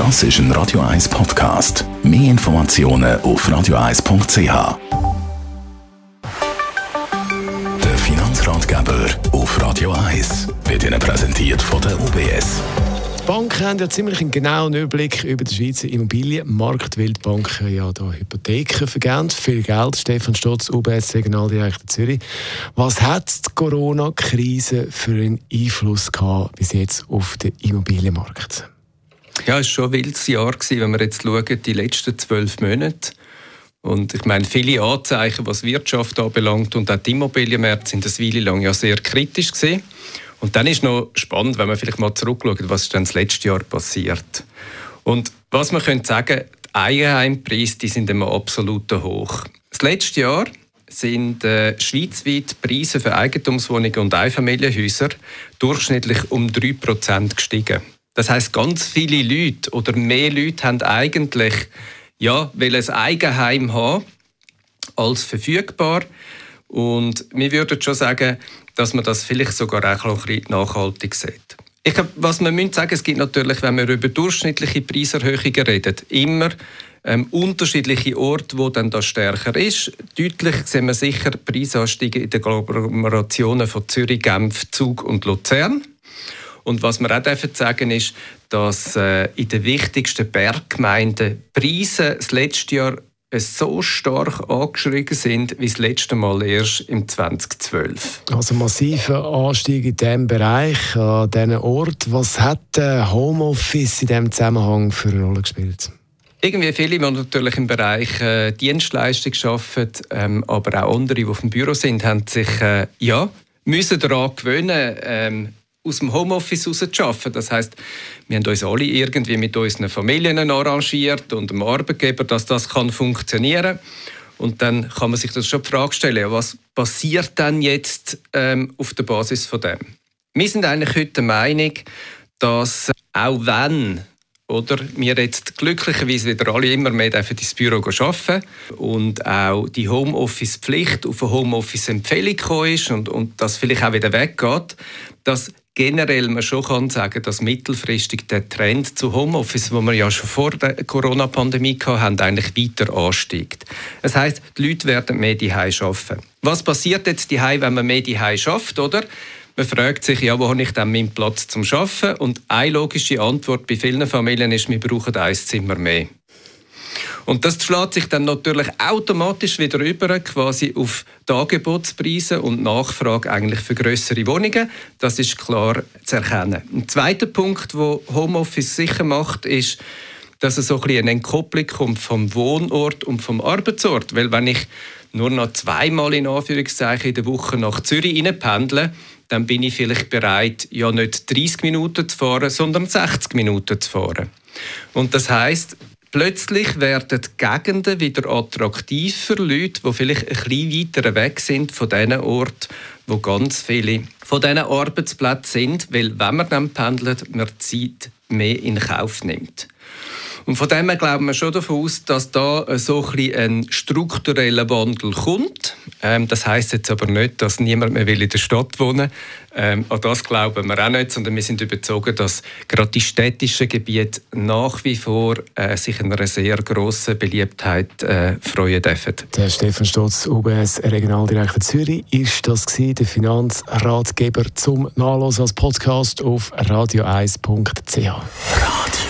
Das ist ein Radio 1 Podcast. Mehr Informationen auf radio1.ch. Der Finanzratgeber auf Radio 1 wird Ihnen präsentiert von der UBS. Die Banken haben ja ziemlich einen genauen Überblick über den Schweizer Immobilienmarkt, weil die Banken ja da Hypotheken vergeben. Viel Geld. Stefan Stotz, UBS Regionaldirektor Zürich. Was hat die Corona-Krise für einen Einfluss gehabt bis jetzt auf den Immobilienmarkt? Ja, es war schon ein wildes Jahr, wenn wir jetzt schauen, die letzten zwölf Monate. Und ich meine, viele Anzeichen, was Wirtschaft anbelangt und auch die Immobilienmärkte sind eine Weile lang ja sehr kritisch gesehen. Und dann ist noch spannend, wenn man vielleicht mal zurückschaut, was ist denn das letzte Jahr passiert. Und was man könnte sagen, die Eigenheimpreise die sind immer absolut hoch. Das letzte Jahr sind äh, schweizweit Preise für Eigentumswohnungen und Einfamilienhäuser durchschnittlich um 3% gestiegen. Das heißt, ganz viele Leute oder mehr Leute haben eigentlich ja, will ein Eigenheim haben als verfügbar. Und wir würden schon sagen, dass man das vielleicht sogar auch ein bisschen nachhaltig sieht. Ich glaube, was man müssen sagen, es gibt natürlich, wenn wir über durchschnittliche Preiserhöhungen reden, immer ähm, unterschiedliche Orte, wo dann das stärker ist. Deutlich sehen wir sicher Preisanstiege in den Agglomerationen von Zürich, Genf, Zug und Luzern. Und was wir auch dürfen sagen ist, dass äh, in den wichtigsten Berggemeinden Preise das letzte Jahr so stark angeschrieben sind wie das letzte Mal erst im 2012. Also massiver Anstieg in diesem Bereich, an diesem Ort. Was hat Homeoffice in diesem Zusammenhang für eine Rolle gespielt? Irgendwie viele, die natürlich im Bereich äh, Dienstleistung arbeiten, ähm, aber auch andere, die auf dem Büro sind, haben sich äh, ja, müssen daran gewöhnen, ähm, aus dem Homeoffice heraus zu arbeiten. Das heißt, wir haben uns alle irgendwie mit unseren Familien arrangiert und dem Arbeitgeber, dass das kann funktionieren Und dann kann man sich das schon die Frage stellen, was passiert denn jetzt ähm, auf der Basis von dem? Wir sind eigentlich heute der Meinung, dass auch wenn oder wir jetzt glücklicherweise wieder alle immer mehr ins Büro arbeiten und auch die Homeoffice-Pflicht auf eine Homeoffice-Empfehlung ist und, und das vielleicht auch wieder weggeht, dass generell man schon kann sagen, dass mittelfristig der Trend zu Homeoffice, wo wir ja schon vor der Corona-Pandemie hatten, eigentlich weiter ansteigt. Das heißt, die Leute werden mehr die arbeiten. Was passiert jetzt die wenn man mehr die schafft, oder? Man fragt sich, ja, wo habe ich dann meinen Platz zum Schaffen? Und eine logische Antwort bei vielen Familien ist, wir brauchen ein Zimmer mehr. Und das schlägt sich dann natürlich automatisch wieder über quasi auf die Angebotspreise und Nachfrage eigentlich für größere Wohnungen. Das ist klar zu erkennen. Ein zweiter Punkt, wo Homeoffice sicher macht, ist, dass es so ein eine Entkopplung kommt vom Wohnort und vom Arbeitsort. Weil wenn ich nur noch zweimal in Anführungszeichen in der Woche nach Zürich pendle, dann bin ich vielleicht bereit, ja nicht 30 Minuten zu fahren, sondern 60 Minuten zu fahren. Und das heißt, plötzlich werden die Gegenden wieder attraktiv für Leute, die vielleicht ein bisschen weiter weg sind von diesen Orten, wo ganz viele von diesen Arbeitsplätzen sind, weil wenn man dann pendelt, man Zeit mehr in Kauf nimmt. Und von dem her glauben wir schon davon aus, dass da so ein, ein struktureller Wandel kommt. Ähm, das heißt jetzt aber nicht, dass niemand mehr will in der Stadt wohnen ähm, An das glauben wir auch nicht, sondern wir sind überzeugt, dass gerade die städtischen Gebiete nach wie vor äh, sich einer sehr grossen Beliebtheit äh, freuen dürfen. Der Stefan Stotz, UBS Regionaldirektor Zürich, ist das gewesen, der Finanzratgeber zum Nachlesen als Podcast auf radio1.ch. Radio